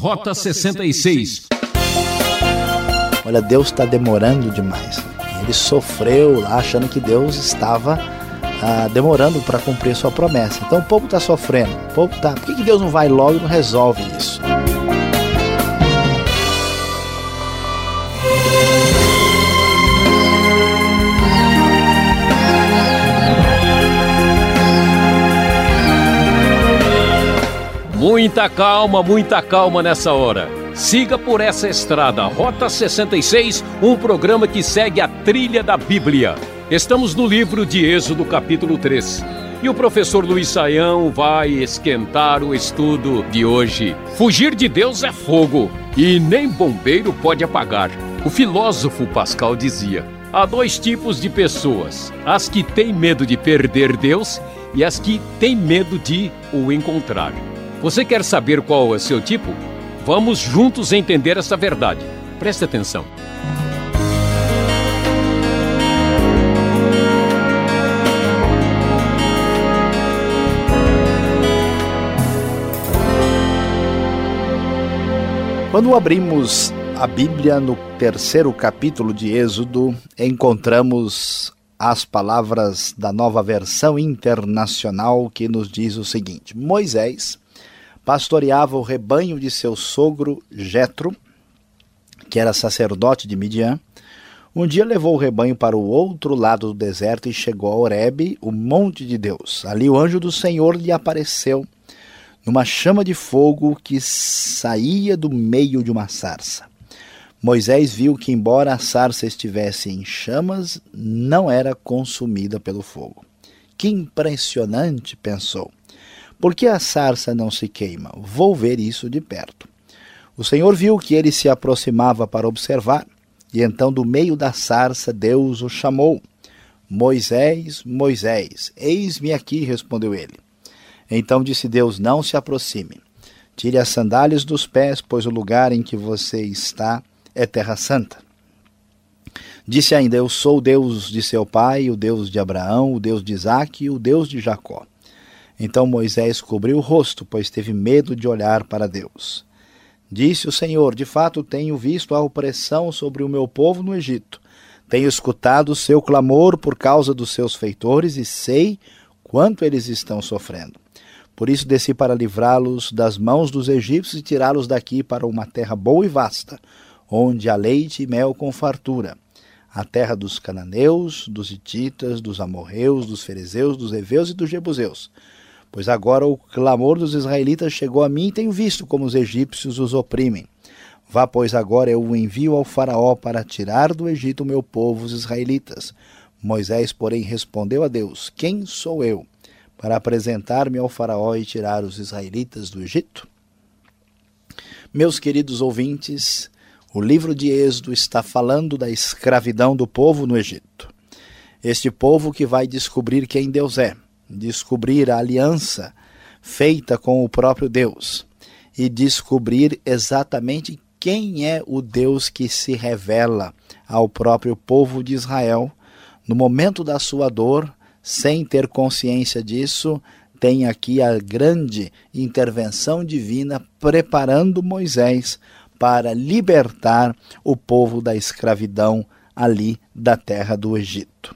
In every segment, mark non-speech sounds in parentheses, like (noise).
Rota 66. Olha, Deus está demorando demais. Ele sofreu lá achando que Deus estava ah, demorando para cumprir sua promessa. Então o povo está sofrendo. O povo tá. Por que, que Deus não vai logo e não resolve isso? Muita calma, muita calma nessa hora. Siga por essa estrada, Rota 66, um programa que segue a trilha da Bíblia. Estamos no livro de Êxodo, capítulo 3. E o professor Luiz Saião vai esquentar o estudo de hoje. Fugir de Deus é fogo e nem bombeiro pode apagar. O filósofo Pascal dizia: há dois tipos de pessoas: as que têm medo de perder Deus e as que têm medo de o encontrar. Você quer saber qual é seu tipo? Vamos juntos entender essa verdade. Preste atenção. Quando abrimos a Bíblia no terceiro capítulo de Êxodo, encontramos as palavras da nova versão internacional que nos diz o seguinte: Moisés pastoreava o rebanho de seu sogro Jetro, que era sacerdote de Midian. Um dia levou o rebanho para o outro lado do deserto e chegou a Horebe, o monte de Deus. Ali o anjo do Senhor lhe apareceu numa chama de fogo que saía do meio de uma sarça. Moisés viu que, embora a sarça estivesse em chamas, não era consumida pelo fogo. Que impressionante, pensou. Por que a sarça não se queima? Vou ver isso de perto. O Senhor viu que ele se aproximava para observar, e então do meio da sarça Deus o chamou. Moisés, Moisés, eis-me aqui, respondeu ele. Então disse Deus: Não se aproxime. Tire as sandálias dos pés, pois o lugar em que você está é terra santa. Disse ainda: Eu sou o Deus de seu pai, o Deus de Abraão, o Deus de Isaque e o Deus de Jacó. Então Moisés cobriu o rosto, pois teve medo de olhar para Deus. Disse o Senhor: De fato tenho visto a opressão sobre o meu povo no Egito. Tenho escutado o seu clamor por causa dos seus feitores e sei quanto eles estão sofrendo. Por isso desci para livrá-los das mãos dos egípcios e tirá-los daqui para uma terra boa e vasta, onde há leite e mel com fartura, a terra dos cananeus, dos hititas, dos amorreus, dos fariseus, dos heveus e dos jebuseus Pois agora o clamor dos israelitas chegou a mim e tenho visto como os egípcios os oprimem. Vá, pois, agora eu o envio ao Faraó para tirar do Egito o meu povo, os israelitas. Moisés, porém, respondeu a Deus: Quem sou eu para apresentar-me ao Faraó e tirar os israelitas do Egito? Meus queridos ouvintes, o livro de Êxodo está falando da escravidão do povo no Egito. Este povo que vai descobrir quem Deus é descobrir a aliança feita com o próprio Deus e descobrir exatamente quem é o Deus que se revela ao próprio povo de Israel no momento da sua dor, sem ter consciência disso, tem aqui a grande intervenção divina preparando Moisés para libertar o povo da escravidão ali da terra do Egito.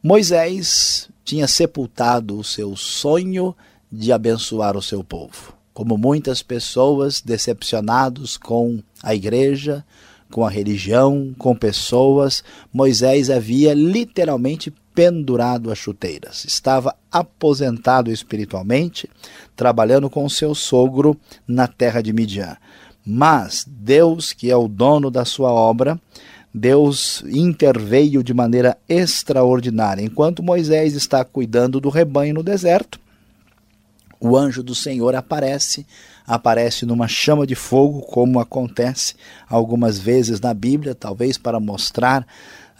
Moisés tinha sepultado o seu sonho de abençoar o seu povo. Como muitas pessoas decepcionados com a igreja, com a religião, com pessoas, Moisés havia literalmente pendurado as chuteiras. Estava aposentado espiritualmente, trabalhando com seu sogro na terra de Midian. Mas Deus, que é o dono da sua obra, Deus interveio de maneira extraordinária. Enquanto Moisés está cuidando do rebanho no deserto, o anjo do Senhor aparece, aparece numa chama de fogo, como acontece algumas vezes na Bíblia, talvez para mostrar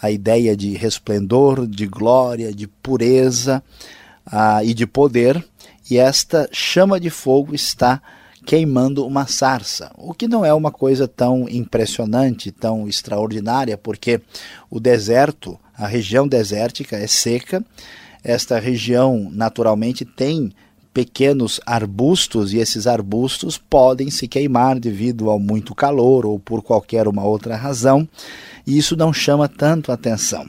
a ideia de resplendor, de glória, de pureza uh, e de poder. E esta chama de fogo está queimando uma sarça, o que não é uma coisa tão impressionante, tão extraordinária, porque o deserto, a região desértica é seca, esta região naturalmente tem pequenos arbustos e esses arbustos podem se queimar devido ao muito calor ou por qualquer uma outra razão, e isso não chama tanto atenção.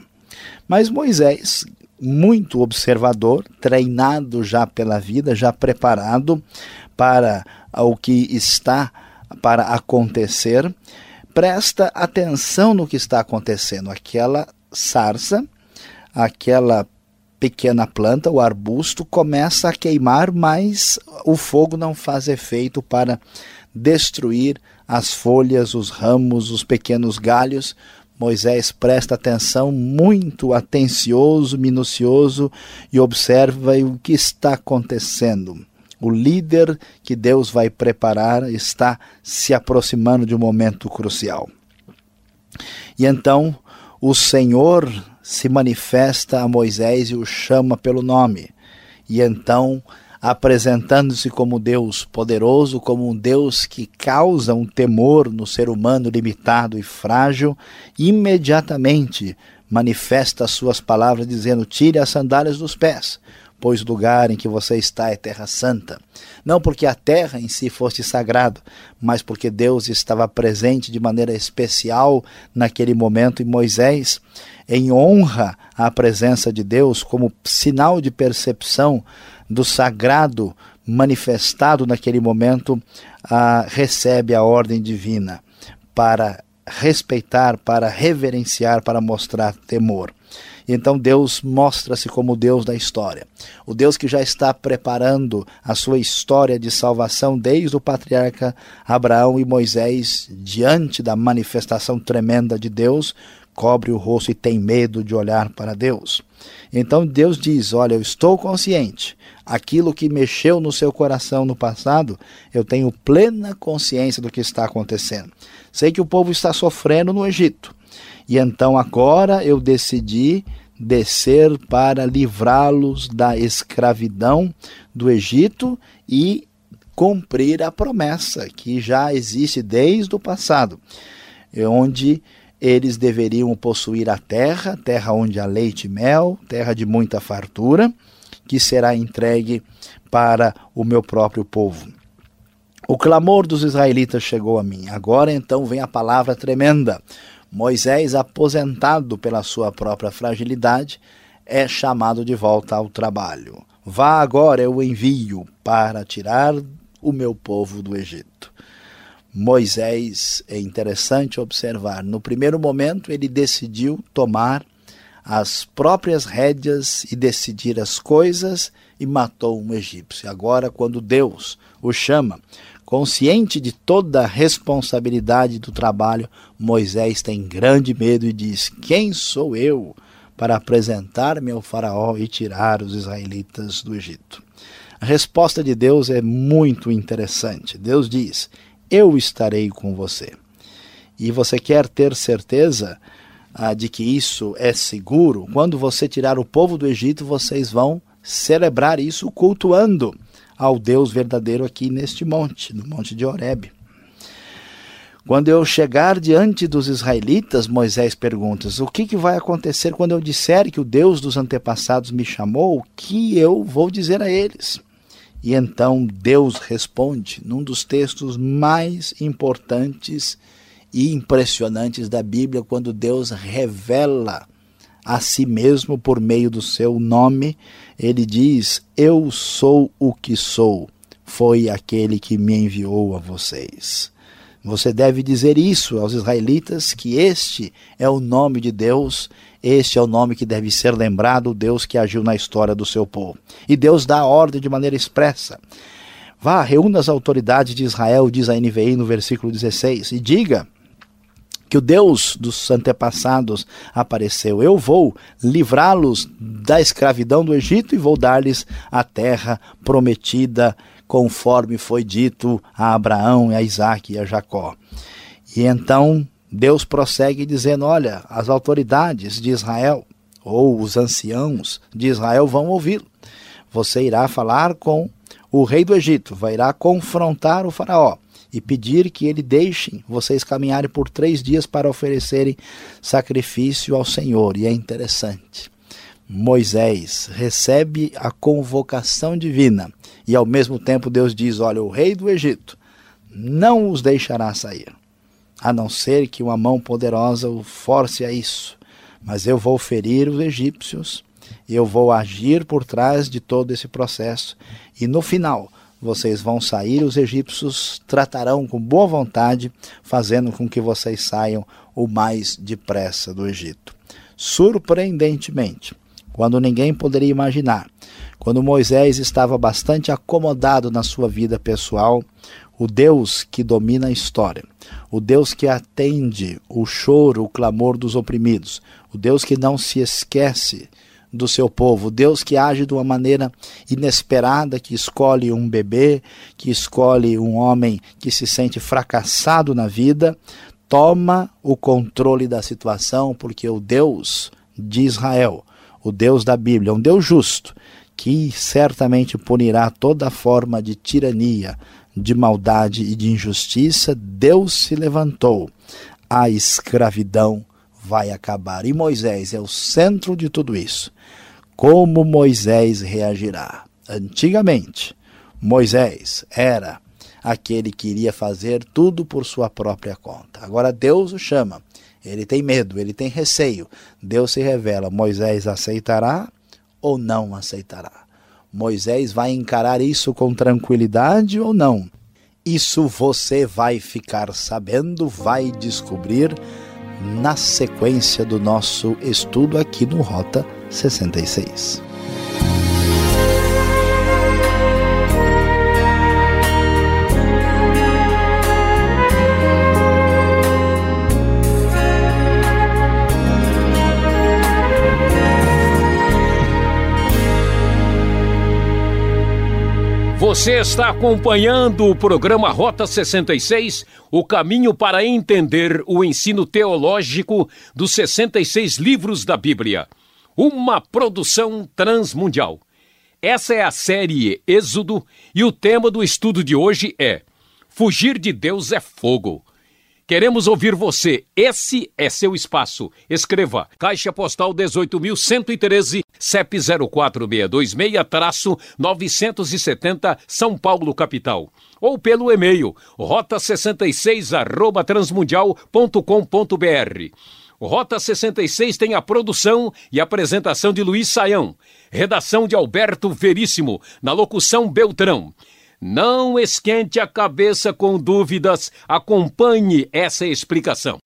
Mas Moisés, muito observador, treinado já pela vida, já preparado para o que está para acontecer, presta atenção no que está acontecendo. Aquela sarça, aquela pequena planta, o arbusto, começa a queimar, mas o fogo não faz efeito para destruir as folhas, os ramos, os pequenos galhos. Moisés presta atenção, muito atencioso, minucioso e observa o que está acontecendo. O líder que Deus vai preparar está se aproximando de um momento crucial. E então o Senhor se manifesta a Moisés e o chama pelo nome. E então, apresentando-se como Deus poderoso, como um Deus que causa um temor no ser humano limitado e frágil, imediatamente manifesta as suas palavras, dizendo: Tire as sandálias dos pés, pois o lugar em que você está é terra santa. Não porque a terra em si fosse sagrado, mas porque Deus estava presente de maneira especial naquele momento e Moisés, em honra à presença de Deus, como sinal de percepção do sagrado manifestado naquele momento, ah, recebe a ordem divina para respeitar, para reverenciar, para mostrar temor. Então Deus mostra-se como o Deus da história. O Deus que já está preparando a sua história de salvação desde o patriarca Abraão e Moisés, diante da manifestação tremenda de Deus, cobre o rosto e tem medo de olhar para Deus. Então Deus diz: Olha, eu estou consciente. Aquilo que mexeu no seu coração no passado, eu tenho plena consciência do que está acontecendo. Sei que o povo está sofrendo no Egito. E então agora eu decidi descer para livrá-los da escravidão do Egito e cumprir a promessa que já existe desde o passado, onde eles deveriam possuir a terra, terra onde há leite e mel, terra de muita fartura, que será entregue para o meu próprio povo. O clamor dos israelitas chegou a mim. Agora então vem a palavra tremenda. Moisés, aposentado pela sua própria fragilidade, é chamado de volta ao trabalho. Vá agora, eu envio para tirar o meu povo do Egito. Moisés, é interessante observar, no primeiro momento ele decidiu tomar as próprias rédeas e decidir as coisas e matou um egípcio. Agora, quando Deus o chama Consciente de toda a responsabilidade do trabalho, Moisés tem grande medo e diz: Quem sou eu para apresentar-me ao Faraó e tirar os israelitas do Egito? A resposta de Deus é muito interessante. Deus diz: Eu estarei com você. E você quer ter certeza ah, de que isso é seguro? Quando você tirar o povo do Egito, vocês vão celebrar isso cultuando ao Deus verdadeiro aqui neste monte, no monte de Horebe. Quando eu chegar diante dos israelitas, Moisés pergunta: O que, que vai acontecer quando eu disser que o Deus dos antepassados me chamou? O que eu vou dizer a eles? E então Deus responde num dos textos mais importantes e impressionantes da Bíblia, quando Deus revela a si mesmo por meio do seu nome. Ele diz: Eu sou o que sou. Foi aquele que me enviou a vocês. Você deve dizer isso aos israelitas: que este é o nome de Deus, este é o nome que deve ser lembrado, o Deus que agiu na história do seu povo. E Deus dá a ordem de maneira expressa. Vá, reúna as autoridades de Israel, diz a NVI no versículo 16, e diga que o Deus dos antepassados apareceu. Eu vou livrá-los da escravidão do Egito e vou dar-lhes a terra prometida, conforme foi dito a Abraão, a Isaac e a Jacó. E então Deus prossegue dizendo: Olha, as autoridades de Israel, ou os anciãos de Israel, vão ouvi-lo. Você irá falar com o rei do Egito, vai irá confrontar o Faraó e pedir que ele deixem vocês caminharem por três dias para oferecerem sacrifício ao Senhor. E é interessante. Moisés recebe a convocação divina e ao mesmo tempo Deus diz: Olha, o rei do Egito não os deixará sair, a não ser que uma mão poderosa o force a isso. Mas eu vou ferir os egípcios, eu vou agir por trás de todo esse processo e no final vocês vão sair, os egípcios tratarão com boa vontade, fazendo com que vocês saiam o mais depressa do Egito. Surpreendentemente, quando ninguém poderia imaginar, quando Moisés estava bastante acomodado na sua vida pessoal, o Deus que domina a história, o Deus que atende o choro, o clamor dos oprimidos, o Deus que não se esquece do seu povo, Deus que age de uma maneira inesperada, que escolhe um bebê, que escolhe um homem que se sente fracassado na vida, toma o controle da situação, porque o Deus de Israel, o Deus da Bíblia, é um Deus justo, que certamente punirá toda forma de tirania, de maldade e de injustiça. Deus se levantou, a escravidão vai acabar. E Moisés é o centro de tudo isso. Como Moisés reagirá? Antigamente, Moisés era aquele que iria fazer tudo por sua própria conta. Agora Deus o chama. Ele tem medo, ele tem receio. Deus se revela. Moisés aceitará ou não aceitará? Moisés vai encarar isso com tranquilidade ou não? Isso você vai ficar sabendo, vai descobrir na sequência do nosso estudo aqui no Rota 66. Você está acompanhando o programa Rota 66, o caminho para entender o ensino teológico dos 66 livros da Bíblia. Uma produção transmundial. Essa é a série Êxodo e o tema do estudo de hoje é Fugir de Deus é fogo. Queremos ouvir você. Esse é seu espaço. Escreva Caixa Postal 18.113, CEP 04626-970, São Paulo, capital. Ou pelo e-mail rota66 arroba transmundial.com.br. Rota 66 tem a produção e apresentação de Luiz Saião, redação de Alberto Veríssimo, na locução Beltrão. Não esquente a cabeça com dúvidas, acompanhe essa explicação.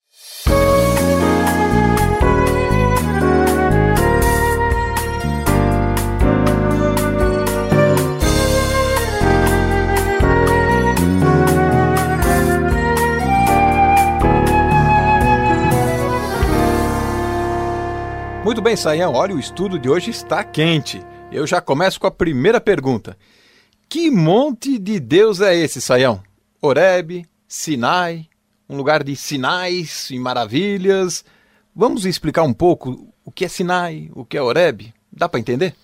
Muito bem, Saião. Olha, o estudo de hoje está quente. Eu já começo com a primeira pergunta. Que monte de Deus é esse, Saião? Oreb, Sinai, um lugar de sinais e maravilhas. Vamos explicar um pouco o que é Sinai, o que é Oreb? Dá para entender?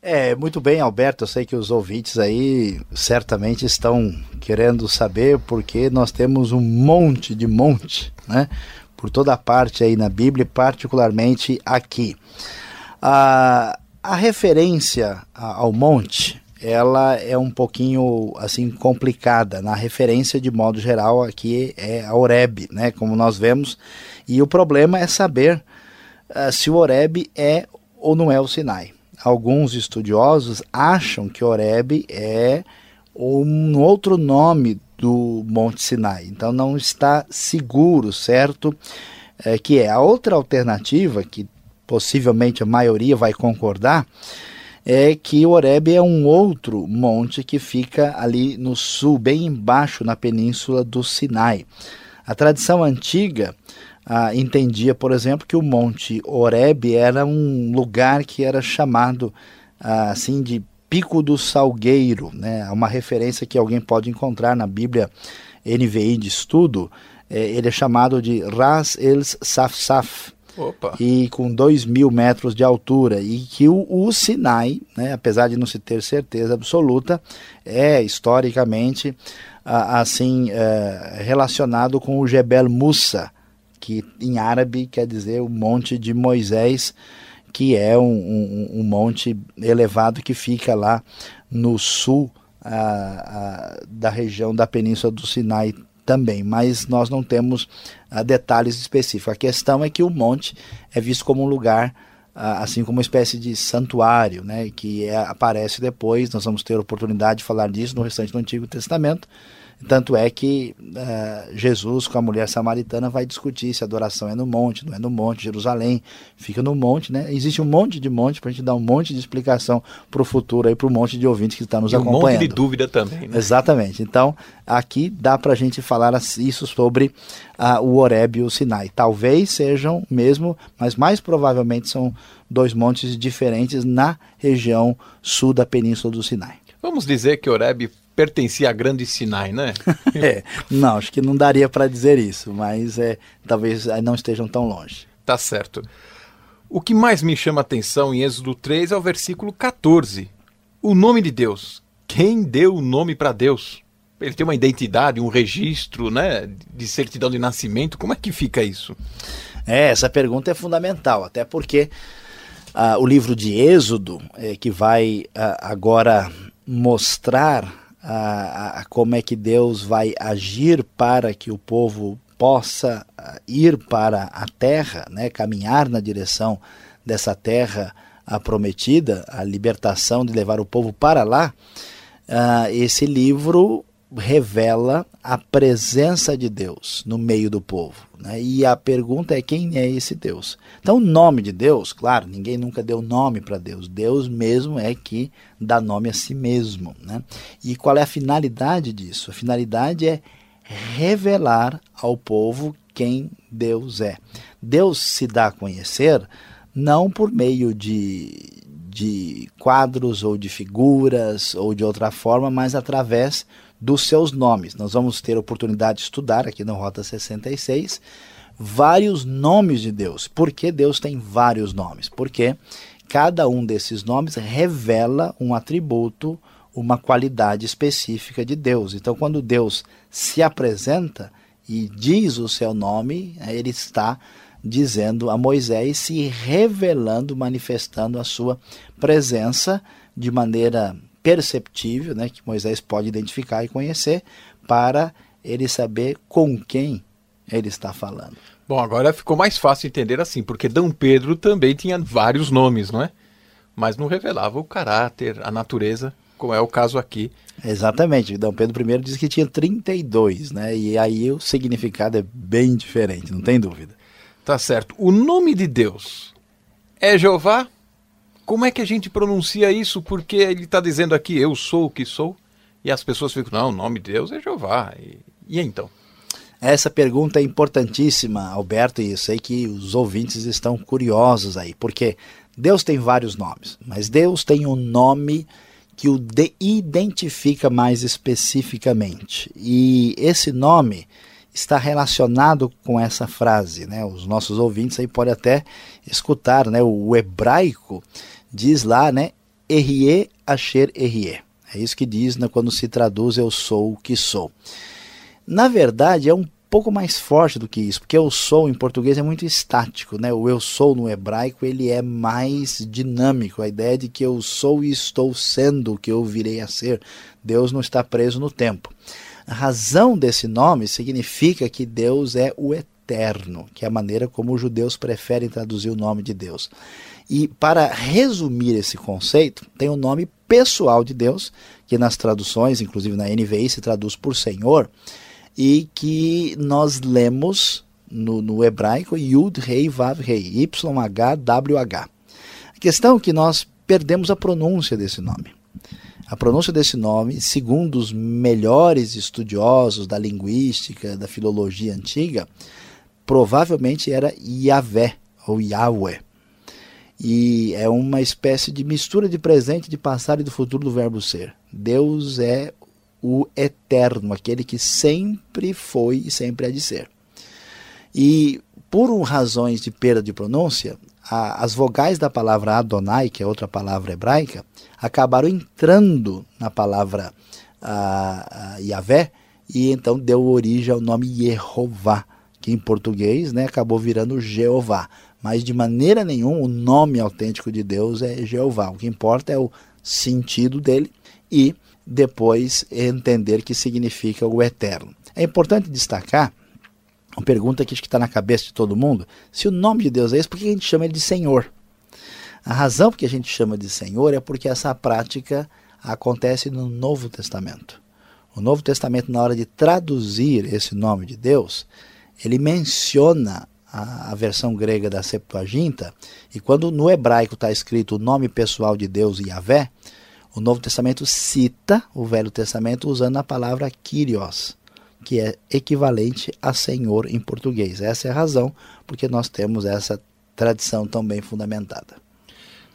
É, muito bem, Alberto. Eu sei que os ouvintes aí certamente estão querendo saber porque nós temos um monte de monte, né? Por toda parte aí na Bíblia, particularmente aqui. A, a referência ao monte ela é um pouquinho assim complicada na referência de modo geral aqui é a Oreb, né, como nós vemos, e o problema é saber uh, se o Oreb é ou não é o Sinai. Alguns estudiosos acham que Oreb é um outro nome do Monte Sinai, então não está seguro, certo? É, que é a outra alternativa que possivelmente a maioria vai concordar é que Oreb é um outro monte que fica ali no sul, bem embaixo na península do Sinai. A tradição antiga ah, entendia, por exemplo, que o monte Oreb era um lugar que era chamado ah, assim de Pico do Salgueiro, né? uma referência que alguém pode encontrar na Bíblia NVI de estudo. É, ele é chamado de Ras El Safsaf, Opa. e com 2 mil metros de altura, e que o, o Sinai, né, apesar de não se ter certeza absoluta, é historicamente assim é, relacionado com o Jebel Musa, que em árabe quer dizer o Monte de Moisés, que é um, um, um monte elevado que fica lá no sul da região da Península do Sinai também, mas nós não temos detalhes específicos. A questão é que o monte é visto como um lugar assim como uma espécie de santuário, né, que é, aparece depois. Nós vamos ter oportunidade de falar disso no restante do Antigo Testamento. Tanto é que uh, Jesus com a mulher samaritana vai discutir se a adoração é no monte, não é no monte, Jerusalém fica no monte, né? Existe um monte de monte para a gente dar um monte de explicação para o futuro aí para o monte de ouvintes que está nos e acompanhando. Um monte de dúvida também, né? Exatamente. Então aqui dá para a gente falar isso sobre uh, o Horeb e o Sinai. Talvez sejam mesmo, mas mais provavelmente são dois montes diferentes na região sul da Península do Sinai. Vamos dizer que Horeb pertencia à Grande Sinai, né? (laughs) é, não, acho que não daria para dizer isso, mas é, talvez não estejam tão longe. Tá certo. O que mais me chama a atenção em Êxodo 3 é o versículo 14. O nome de Deus. Quem deu o nome para Deus? Ele tem uma identidade, um registro, né, de certidão de nascimento. Como é que fica isso? É, essa pergunta é fundamental, até porque uh, o livro de Êxodo, é, que vai uh, agora mostrar a, a, como é que Deus vai agir para que o povo possa ah, ir para a terra, né, caminhar na direção dessa terra a prometida, a libertação de levar o povo para lá, uh, esse livro revela a presença de Deus no meio do povo. Né? E a pergunta é quem é esse Deus? Então, o nome de Deus, claro, ninguém nunca deu nome para Deus. Deus mesmo é que dá nome a si mesmo. Né? E qual é a finalidade disso? A finalidade é revelar ao povo quem Deus é. Deus se dá a conhecer não por meio de, de quadros ou de figuras ou de outra forma, mas através dos seus nomes. Nós vamos ter oportunidade de estudar aqui na Rota 66 vários nomes de Deus. Por que Deus tem vários nomes? Porque cada um desses nomes revela um atributo, uma qualidade específica de Deus. Então, quando Deus se apresenta e diz o seu nome, ele está dizendo a Moisés, se revelando, manifestando a sua presença de maneira perceptível, né, que Moisés pode identificar e conhecer, para ele saber com quem ele está falando. Bom, agora ficou mais fácil entender assim, porque Dom Pedro também tinha vários nomes, não é? Mas não revelava o caráter, a natureza, como é o caso aqui. Exatamente. Dom Pedro I diz que tinha 32, né? E aí o significado é bem diferente, não tem dúvida. Tá certo. O nome de Deus é Jeová como é que a gente pronuncia isso? Porque ele está dizendo aqui, eu sou o que sou, e as pessoas ficam, não, o nome de Deus é Jeová. E, e então? Essa pergunta é importantíssima, Alberto, e eu sei que os ouvintes estão curiosos aí, porque Deus tem vários nomes, mas Deus tem um nome que o identifica mais especificamente. E esse nome está relacionado com essa frase, né? Os nossos ouvintes aí podem até escutar, né? O hebraico diz lá, né? Erie Asher Erie. É isso que diz né, quando se traduz eu sou o que sou. Na verdade, é um pouco mais forte do que isso, porque eu sou em português é muito estático, né? O eu sou no hebraico ele é mais dinâmico, a ideia de que eu sou e estou sendo o que eu virei a ser. Deus não está preso no tempo. A razão desse nome significa que Deus é o eterno, que é a maneira como os judeus preferem traduzir o nome de Deus. E para resumir esse conceito, tem o nome pessoal de Deus, que nas traduções, inclusive na NVI, se traduz por Senhor, e que nós lemos no, no hebraico Yud Rei Vav Rei, Y-H-W-H. A questão é que nós perdemos a pronúncia desse nome. A pronúncia desse nome, segundo os melhores estudiosos da linguística, da filologia antiga, provavelmente era Yahvé ou Yahweh. E é uma espécie de mistura de presente, de passado e do futuro do verbo ser. Deus é o eterno, aquele que sempre foi e sempre há de ser. E por razões de perda de pronúncia, a, as vogais da palavra Adonai, que é outra palavra hebraica, acabaram entrando na palavra a, a Yahvé e então deu origem ao nome Yehová, que em português né, acabou virando Jeová. Mas de maneira nenhuma o nome autêntico de Deus é Jeová. O que importa é o sentido dele e depois entender que significa o eterno. É importante destacar uma pergunta que está na cabeça de todo mundo: se o nome de Deus é esse, por que a gente chama ele de Senhor? A razão por que a gente chama de Senhor é porque essa prática acontece no Novo Testamento. O Novo Testamento, na hora de traduzir esse nome de Deus, ele menciona a, a versão grega da Septuaginta, e quando no hebraico está escrito o nome pessoal de Deus, Yahvé, o Novo Testamento cita o Velho Testamento usando a palavra Kyrios, que é equivalente a Senhor em português. Essa é a razão porque nós temos essa tradição tão bem fundamentada.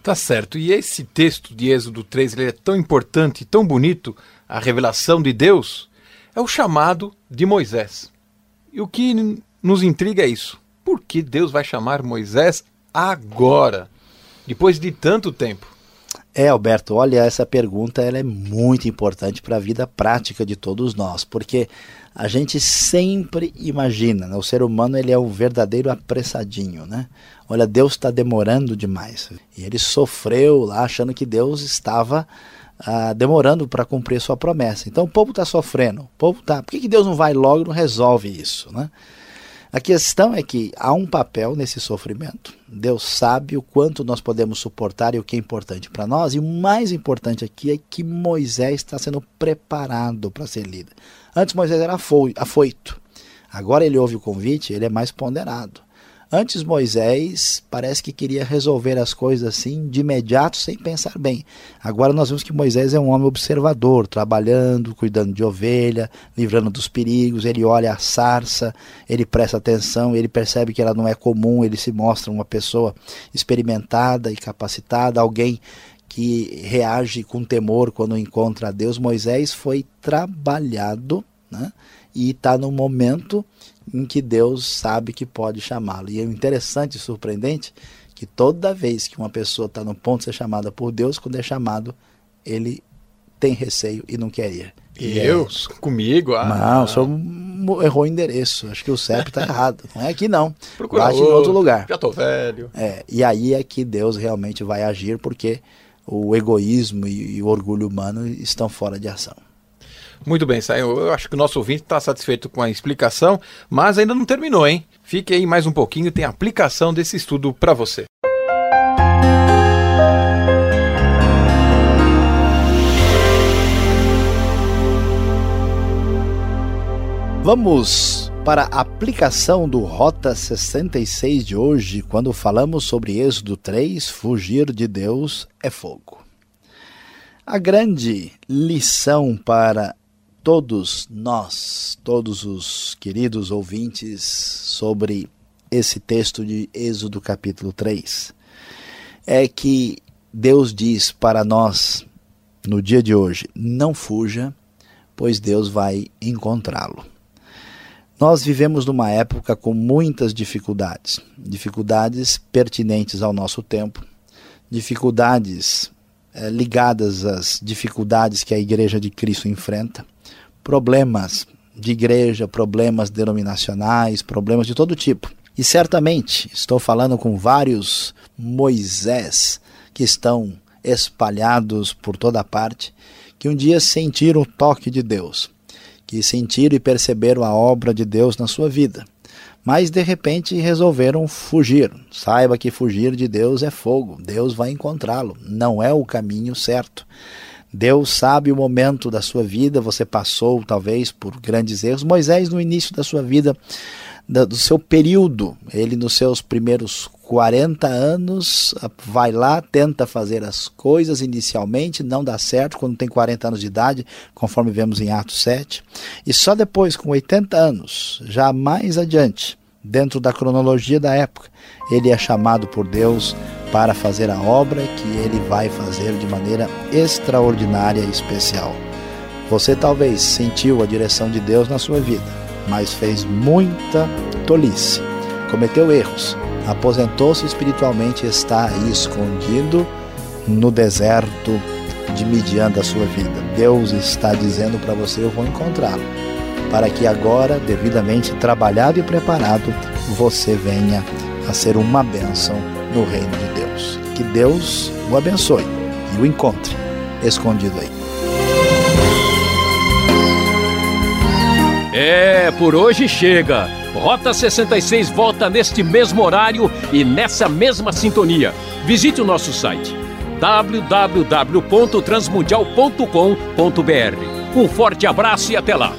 Tá certo. E esse texto de Êxodo 3 ele é tão importante, tão bonito, a revelação de Deus, é o chamado de Moisés. E o que nos intriga é isso. Por que Deus vai chamar Moisés agora, depois de tanto tempo? É, Alberto, olha, essa pergunta ela é muito importante para a vida prática de todos nós, porque a gente sempre imagina, né? o ser humano ele é o verdadeiro apressadinho, né? Olha, Deus está demorando demais. E ele sofreu lá achando que Deus estava ah, demorando para cumprir sua promessa. Então o povo está sofrendo. O povo tá. Por que, que Deus não vai logo e não resolve isso, né? A questão é que há um papel nesse sofrimento. Deus sabe o quanto nós podemos suportar e o que é importante para nós. E o mais importante aqui é que Moisés está sendo preparado para ser líder. Antes Moisés era afoito. Agora ele ouve o convite, ele é mais ponderado. Antes Moisés parece que queria resolver as coisas assim de imediato sem pensar bem. Agora nós vemos que Moisés é um homem observador, trabalhando, cuidando de ovelha, livrando dos perigos. Ele olha a sarça, ele presta atenção, ele percebe que ela não é comum, ele se mostra uma pessoa experimentada e capacitada, alguém que reage com temor quando encontra a Deus. Moisés foi trabalhado né? e está no momento em que Deus sabe que pode chamá-lo. E é interessante e surpreendente que toda vez que uma pessoa está no ponto de ser chamada por Deus, quando é chamado, ele tem receio e não quer ir. E eu? É... Comigo? Ah. Não, o senhor errou o endereço. Acho que o CEP está errado. Não é aqui não. Procura Bate outro, em outro lugar. Já estou velho. É, e aí é que Deus realmente vai agir, porque o egoísmo e, e o orgulho humano estão fora de ação. Muito bem, Saiu. Eu acho que o nosso ouvinte está satisfeito com a explicação, mas ainda não terminou, hein? Fique aí mais um pouquinho, tem aplicação desse estudo para você. Vamos para a aplicação do Rota 66 de hoje, quando falamos sobre Êxodo 3, fugir de Deus é fogo. A grande lição para todos nós, todos os queridos ouvintes, sobre esse texto de Êxodo capítulo 3, é que Deus diz para nós no dia de hoje: não fuja, pois Deus vai encontrá-lo. Nós vivemos numa época com muitas dificuldades, dificuldades pertinentes ao nosso tempo, dificuldades é, ligadas às dificuldades que a Igreja de Cristo enfrenta problemas de igreja, problemas denominacionais, problemas de todo tipo. E certamente estou falando com vários Moisés que estão espalhados por toda parte, que um dia sentiram o toque de Deus, que sentiram e perceberam a obra de Deus na sua vida, mas de repente resolveram fugir. Saiba que fugir de Deus é fogo, Deus vai encontrá-lo, não é o caminho certo. Deus sabe o momento da sua vida, você passou talvez por grandes erros. Moisés, no início da sua vida, do seu período, ele nos seus primeiros 40 anos, vai lá, tenta fazer as coisas inicialmente, não dá certo quando tem 40 anos de idade, conforme vemos em Atos 7, e só depois, com 80 anos, já mais adiante, dentro da cronologia da época, ele é chamado por Deus para fazer a obra que ele vai fazer de maneira extraordinária e especial. Você talvez sentiu a direção de Deus na sua vida, mas fez muita tolice, cometeu erros, aposentou-se espiritualmente e está aí escondido no deserto de Midian da sua vida. Deus está dizendo para você: Eu vou encontrá-lo. para que agora, devidamente trabalhado e preparado, você venha a ser uma bênção no reino de Deus. Que Deus o abençoe e o encontre escondido aí. É, por hoje chega. Rota 66 volta neste mesmo horário e nessa mesma sintonia. Visite o nosso site www.transmundial.com.br. Um forte abraço e até lá.